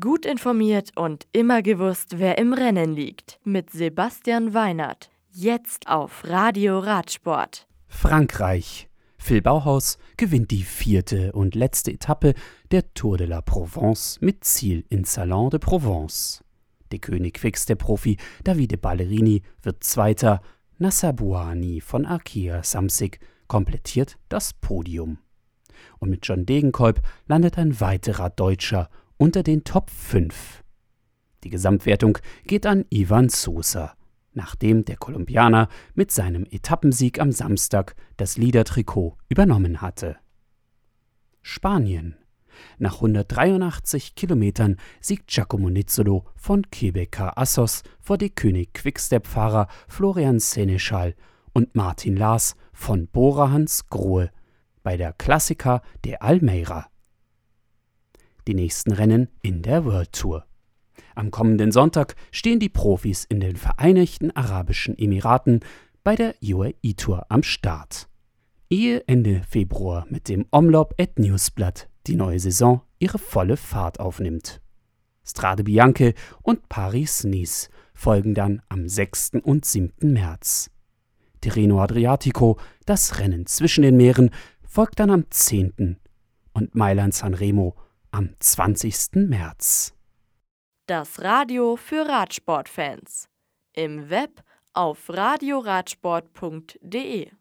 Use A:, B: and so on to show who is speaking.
A: Gut informiert und immer gewusst, wer im Rennen liegt. Mit Sebastian Weinert. Jetzt auf Radio Radsport.
B: Frankreich. Phil Bauhaus gewinnt die vierte und letzte Etappe der Tour de la Provence mit Ziel in Salon de Provence. Der König Fix der Profi Davide Ballerini wird Zweiter, Nasser Bouani von Arkea Samsic komplettiert das Podium. Und mit John Degenkolb landet ein weiterer Deutscher unter den Top 5. Die Gesamtwertung geht an Ivan Sosa, nachdem der Kolumbianer mit seinem Etappensieg am Samstag das Liedertrikot übernommen hatte. Spanien. Nach 183 Kilometern siegt Giacomo Nizzolo von Quebecer Assos vor die König Quickstep-Fahrer Florian Seneschal und Martin Lars von Bora Hans Grohe bei der Klassiker der Almeira die nächsten Rennen in der World Tour. Am kommenden Sonntag stehen die Profis in den Vereinigten Arabischen Emiraten bei der UAE Tour am Start. Ehe Ende Februar mit dem Omlop et Newsblatt die neue Saison ihre volle Fahrt aufnimmt. Strade Bianche und Paris-Nice folgen dann am 6. und 7. März. Tirreno Adriatico, das Rennen zwischen den Meeren, folgt dann am 10. und Mailand-San Remo am 20. März.
A: Das Radio für Radsportfans. Im Web auf radioradsport.de